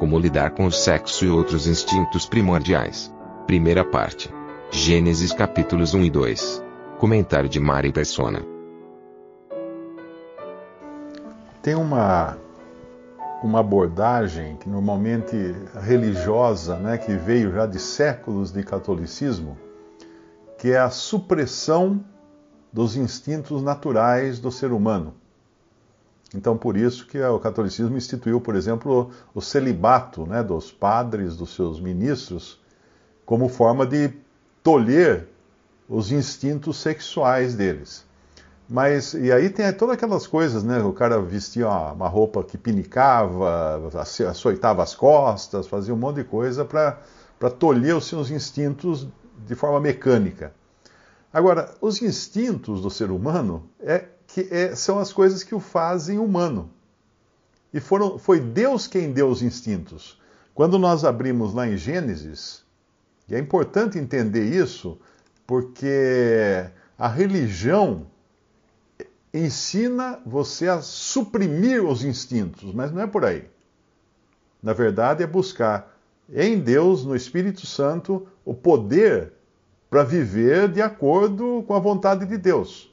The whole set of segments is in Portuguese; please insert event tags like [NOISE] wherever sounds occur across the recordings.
Como lidar com o sexo e outros instintos primordiais. Primeira parte. Gênesis capítulos 1 e 2. Comentário de Mari Persona. Tem uma uma abordagem que normalmente religiosa, né, que veio já de séculos de catolicismo, que é a supressão dos instintos naturais do ser humano. Então, por isso que o catolicismo instituiu, por exemplo, o celibato né, dos padres, dos seus ministros, como forma de tolher os instintos sexuais deles. Mas, e aí tem todas aquelas coisas, né? O cara vestia uma, roupa que pinicava, açoitava as costas, fazia um monte de coisa para tolher os seus instintos de forma mecânica. Agora, os instintos do ser humano é que é, são as coisas que o fazem humano. E foram, foi Deus quem deu os instintos. Quando nós abrimos lá em Gênesis, e é importante entender isso, porque a religião ensina você a suprimir os instintos, mas não é por aí. Na verdade, é buscar em Deus, no Espírito Santo, o poder para viver de acordo com a vontade de Deus.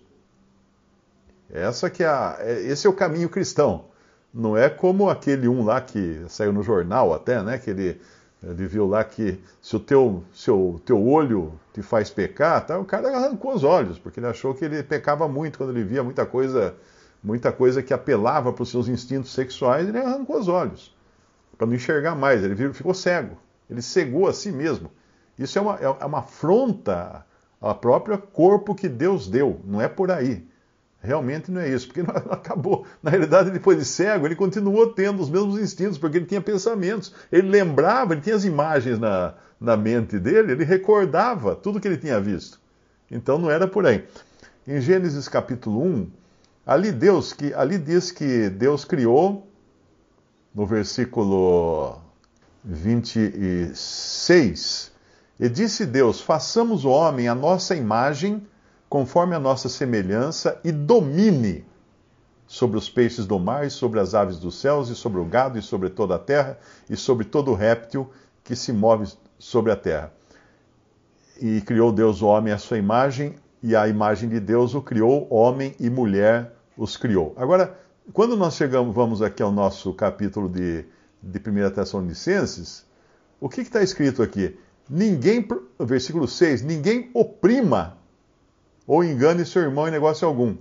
Essa que é a, é, esse é o caminho cristão. Não é como aquele um lá que saiu no jornal até, né? Que ele, ele viu lá que se o teu, seu, teu olho te faz pecar, tá? o cara arrancou os olhos, porque ele achou que ele pecava muito quando ele via muita coisa, muita coisa que apelava para os seus instintos sexuais, ele arrancou os olhos, para não enxergar mais, ele ficou cego, ele cegou a si mesmo. Isso é uma, é uma afronta ao próprio corpo que Deus deu, não é por aí. Realmente não é isso, porque [LAUGHS] não acabou. Na realidade, depois de cego, ele continuou tendo os mesmos instintos, porque ele tinha pensamentos. Ele lembrava, ele tinha as imagens na, na mente dele, ele recordava tudo que ele tinha visto. Então não era por aí. Em Gênesis capítulo 1, ali Deus que ali diz que Deus criou no versículo 26, e disse Deus: "Façamos o homem à nossa imagem, conforme a nossa semelhança, e domine sobre os peixes do mar, e sobre as aves dos céus, e sobre o gado, e sobre toda a terra, e sobre todo réptil que se move sobre a terra. E criou Deus o homem à sua imagem, e a imagem de Deus o criou, homem e mulher os criou. Agora, quando nós chegamos, vamos aqui ao nosso capítulo de, de 1 Tessalonicenses, o que está escrito aqui? Ninguém, versículo 6, ninguém oprima ou engane seu irmão em negócio algum.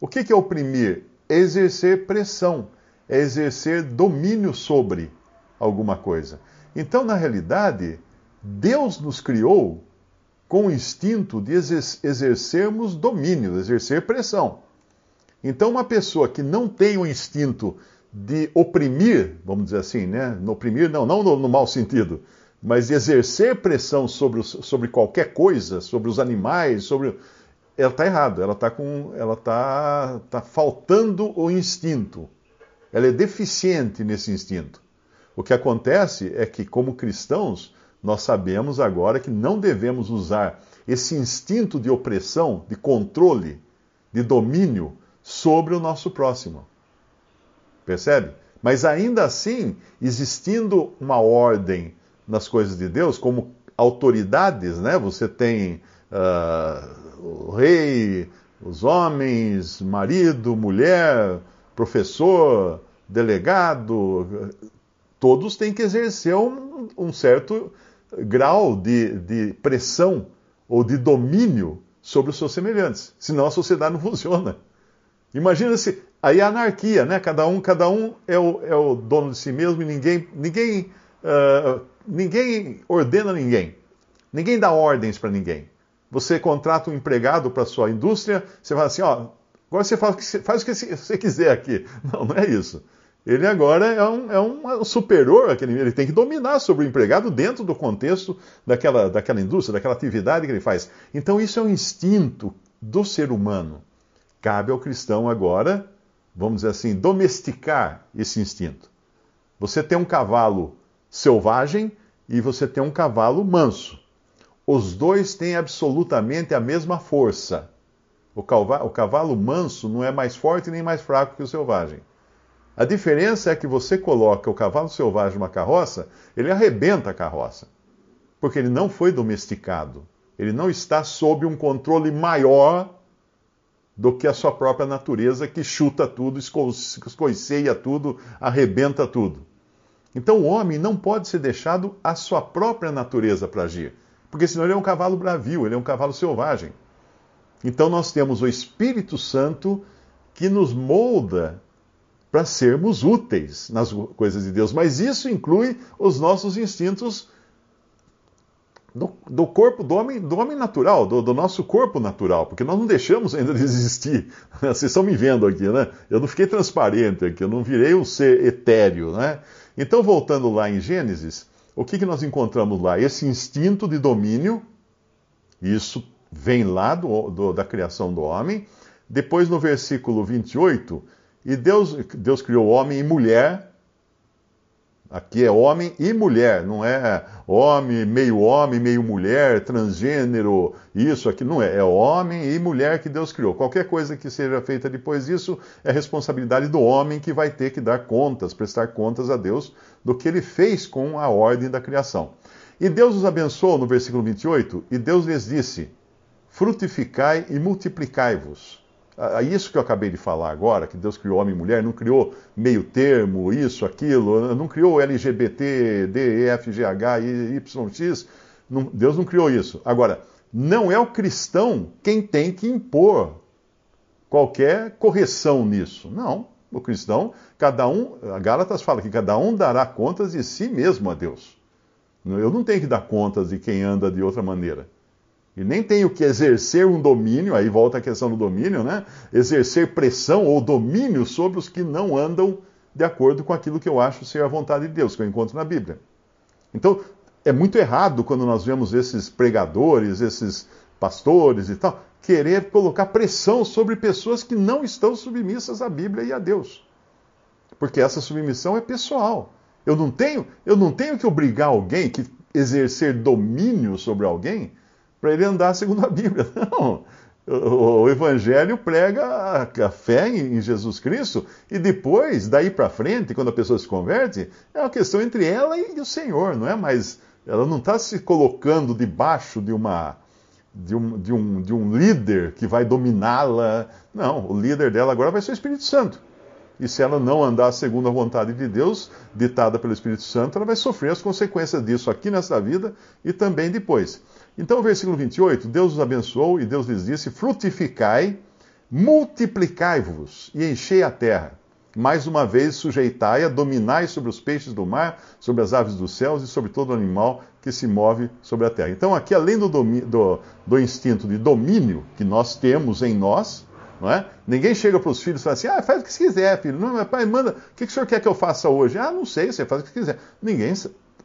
O que, é oprimir? É exercer pressão, é exercer domínio sobre alguma coisa. Então, na realidade, Deus nos criou com o instinto de exercermos domínio, exercer pressão. Então, uma pessoa que não tem o instinto de oprimir, vamos dizer assim, né? Oprimir, não, não no, no mau sentido, mas exercer pressão sobre, sobre qualquer coisa, sobre os animais, sobre. Ela está errada, ela está com. Ela está tá faltando o instinto. Ela é deficiente nesse instinto. O que acontece é que, como cristãos, nós sabemos agora que não devemos usar esse instinto de opressão, de controle, de domínio sobre o nosso próximo. Percebe? Mas ainda assim, existindo uma ordem nas coisas de Deus, como autoridades, né? Você tem uh, o rei, os homens, marido, mulher, professor, delegado, todos têm que exercer um, um certo grau de, de pressão ou de domínio sobre os seus semelhantes. Senão a sociedade não [LAUGHS] funciona. Imagina se aí a anarquia, né? Cada um, cada um é o, é o dono de si mesmo e ninguém, ninguém, uh, ninguém ordena ninguém. Ninguém dá ordens para ninguém. Você contrata um empregado para sua indústria, você fala assim, ó, Agora você faz, faz o que você quiser aqui. [LAUGHS] Não, não é isso. Ele agora é um, é um superior àquele, ele tem que dominar sobre o empregado dentro do contexto daquela, daquela indústria, daquela atividade que ele faz. Então isso é um instinto do ser humano. Cabe ao cristão agora, vamos dizer assim, domesticar esse instinto. Você tem um cavalo selvagem e você tem um cavalo manso. Os dois têm absolutamente a mesma força. O cavalo, o cavalo manso não é mais forte nem mais fraco que o selvagem. A diferença é que você coloca o cavalo selvagem numa carroça, ele arrebenta a carroça. Porque ele não foi domesticado. Ele não está sob um controle maior do que a sua própria natureza, que chuta tudo, escoiceia tudo, arrebenta tudo. Então o homem não pode ser deixado à sua própria natureza para agir. Porque senão ele é um cavalo bravio, ele é um cavalo selvagem. Então nós temos o Espírito Santo que nos molda para sermos úteis nas coisas de Deus. Mas isso inclui os nossos instintos do, do corpo do homem, do homem natural, do, do, nosso corpo natural, porque nós não deixamos ainda de existir. [LAUGHS] Vocês estão me vendo aqui, né? Eu não fiquei transparente aqui, eu não virei um ser etéreo, né? Então, voltando lá em Gênesis, o que, que nós encontramos lá? Esse instinto de domínio, isso vem lá do, do, da criação do homem. Depois, no versículo 28, e Deus, Deus criou homem e mulher. Aqui é homem e mulher, não é homem, meio homem, meio mulher, transgênero, isso aqui não é. É homem e mulher que Deus criou. Qualquer coisa que seja feita depois disso é responsabilidade do homem que vai ter que dar contas, prestar contas a Deus do que ele fez com a ordem da criação. E Deus os abençoou no versículo 28, e Deus lhes disse: Frutificai e multiplicai-vos isso que eu acabei de falar agora, que Deus criou homem e mulher, não criou meio termo, isso, aquilo, não criou LGBT, D, E, F, G, H, I, Y, X. Não, Deus não criou isso. Agora, não é o cristão quem tem que impor qualquer correção nisso. Não. O cristão, cada um, a Gálatas fala que cada um dará contas de si mesmo a Deus. Eu não tenho que dar contas de quem anda de outra maneira. E nem tenho que exercer um domínio, aí volta a questão do domínio, né? Exercer pressão ou domínio sobre os que não andam de acordo com aquilo que eu acho ser a vontade de Deus, que eu encontro na Bíblia. Então, é muito errado quando nós vemos esses pregadores, esses pastores e tal, querer colocar pressão sobre pessoas que não estão submissas à Bíblia e a Deus. Porque essa submissão é pessoal. Eu não tenho, eu não tenho que obrigar alguém que exercer domínio sobre alguém para ele andar segundo a Bíblia. [LAUGHS] Não. O Evangelho prega a fé em Jesus Cristo e depois, daí para frente, quando a pessoa se converte, é uma questão entre ela e o Senhor, não é mais. Ela não está se colocando debaixo de uma. De um, de, um, de um líder que vai dominá-la. Não, o líder dela agora vai ser o Espírito Santo. E se ela não andar segundo a vontade de Deus, ditada pelo Espírito Santo, ela vai sofrer as consequências disso aqui nessa vida e também depois. Então, versículo 28, Deus os abençoou e Deus lhes disse: Frutificai, multiplicai-vos e enchei a terra. Mais uma vez, sujeitai-a, dominai sobre os peixes do mar, sobre as aves dos céus e sobre todo animal que se move sobre a terra. Então, aqui, além do, do, do instinto de domínio que nós temos em nós, é? Ninguém chega para os filhos e fala assim: ah, faz o que você quiser, filho. Não, pai, manda, o que, que o senhor quer que eu faça hoje? Ah, não sei, você faz o que quiser. Ninguém,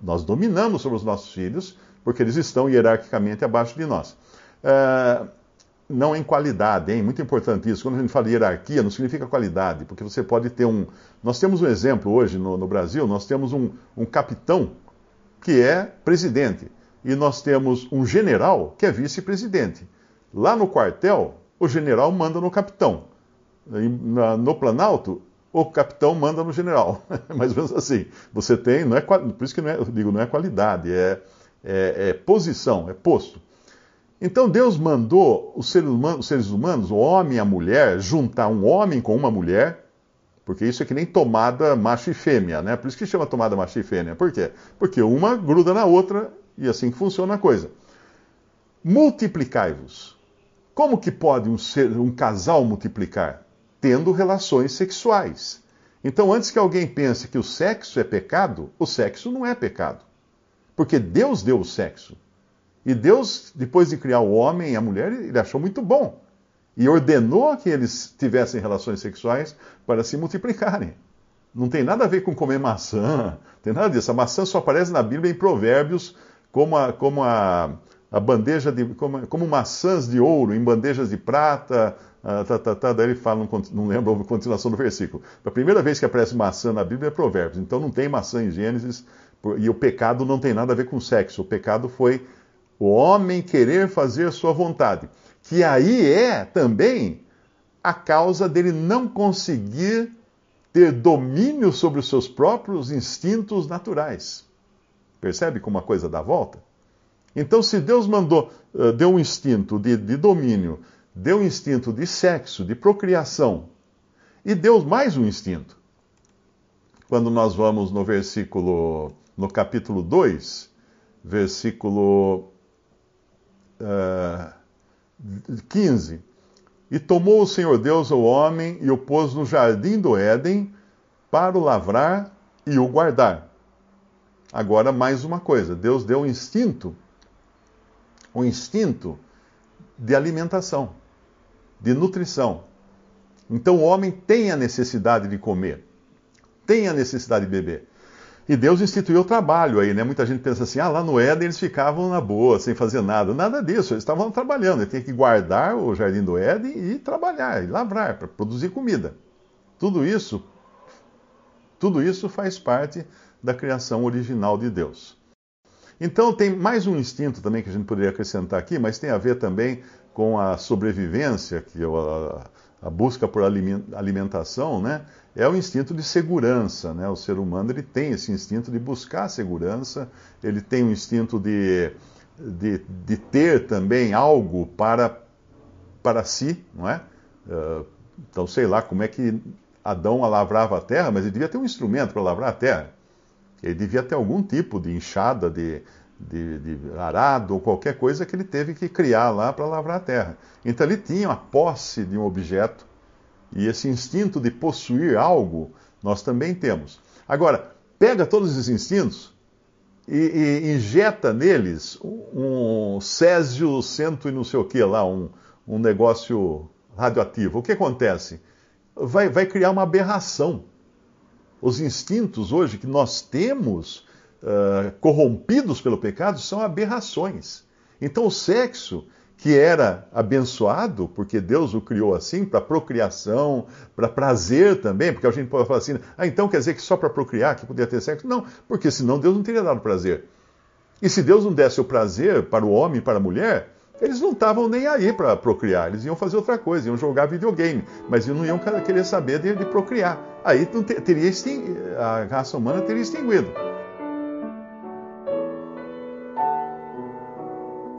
nós dominamos sobre os nossos filhos porque eles estão hierarquicamente abaixo de nós. É, não em qualidade, hein? Muito importante isso. Quando a gente fala hierarquia, não significa qualidade, porque você pode ter um. Nós temos um exemplo hoje no, no Brasil, nós temos um, um capitão que é presidente, e nós temos um general que é vice-presidente. Lá no quartel, o general manda no capitão. No Planalto, o capitão manda no general. [LAUGHS] Mais ou menos assim. Você tem, não é, por isso que não é, eu digo, não é qualidade, é, é, é posição, é posto. Então Deus mandou os seres, humanos, os seres humanos, o homem e a mulher, juntar um homem com uma mulher, porque isso é que nem tomada macho e fêmea, né? Por isso que chama tomada macho e fêmea. Por quê? Porque uma gruda na outra e assim que funciona a coisa. Multiplicai-vos. Como que pode um, ser, um casal multiplicar? Tendo relações sexuais. Então, antes que alguém pense que o sexo é pecado, o sexo não é pecado. Porque Deus deu o sexo. E Deus, depois de criar o homem e a mulher, ele achou muito bom. e ordenou que eles tivessem relações sexuais para se multiplicarem. Não tem nada a ver com comer maçã, tem nada disso. A maçã só aparece na Bíblia em Provérbios como a, como a, a bandeja de. Como, como maçãs de ouro em bandejas de prata. Ah, tá, tá, tá, daí ele fala, não, não lembro a continuação do versículo. A primeira vez que aparece maçã na Bíblia é Provérbios. Então não tem maçã em Gênesis, e o pecado não tem nada a ver com sexo. O pecado foi o homem querer fazer sua vontade. Que aí é também a causa dele não conseguir ter domínio sobre os seus próprios instintos naturais. Percebe como a coisa dá volta? Então, se Deus mandou, uh, deu um instinto de, de domínio, deu um instinto de sexo, de procriação, e deu mais um instinto. Quando nós vamos no versículo, no capítulo 2, versículo uh, 15. E tomou o Senhor Deus o homem e o pôs no jardim do Éden para o lavrar e o guardar. Agora, mais uma coisa: Deus deu um instinto, um instinto de alimentação, de nutrição. Então, o homem tem a necessidade de comer, tem a necessidade de beber. E Deus instituiu o trabalho aí, né? Muita gente pensa assim, ah, lá no Éden eles ficavam na boa, sem fazer nada. Nada disso, eles estavam trabalhando. Ele tinha que guardar o jardim do Éden e trabalhar, e lavrar, para produzir comida. Tudo isso, tudo isso faz parte da criação original de Deus. Então tem mais um instinto também que a gente poderia acrescentar aqui, mas tem a ver também com a sobrevivência, que a, a busca por alimentação, né? É o instinto de segurança, né? O ser humano ele tem esse instinto de buscar segurança, ele tem o instinto de, de, de ter também algo para, para si, não é? Uh, então sei lá como é que Adão lavrava a terra, mas ele devia ter um instrumento para lavrar a terra. Ele devia ter algum tipo de enxada, de, de, de, arado ou qualquer coisa que ele teve que criar lá para lavrar a terra. Então ele tinha a posse de um objeto e esse instinto de possuir algo nós também temos. Agora, pega todos esses instintos e, e injeta neles um, césio cento e não sei o que lá, um, um negócio radioativo. O que acontece? Vai, vai criar uma aberração. Os instintos hoje que nós temos uh, corrompidos pelo pecado são aberrações. Então o sexo, que era abençoado, porque Deus o criou assim, para procriação, para prazer também, porque a gente pode falar assim, ah, então quer dizer que só para procriar que podia ter sexo? Não, porque senão Deus não teria dado prazer. E se Deus não desse o prazer para o homem e para a mulher, eles não estavam nem aí para procriar, eles iam fazer outra coisa, iam jogar videogame, mas não iam querer saber de, de procriar. Aí teria a raça humana teria extinguido.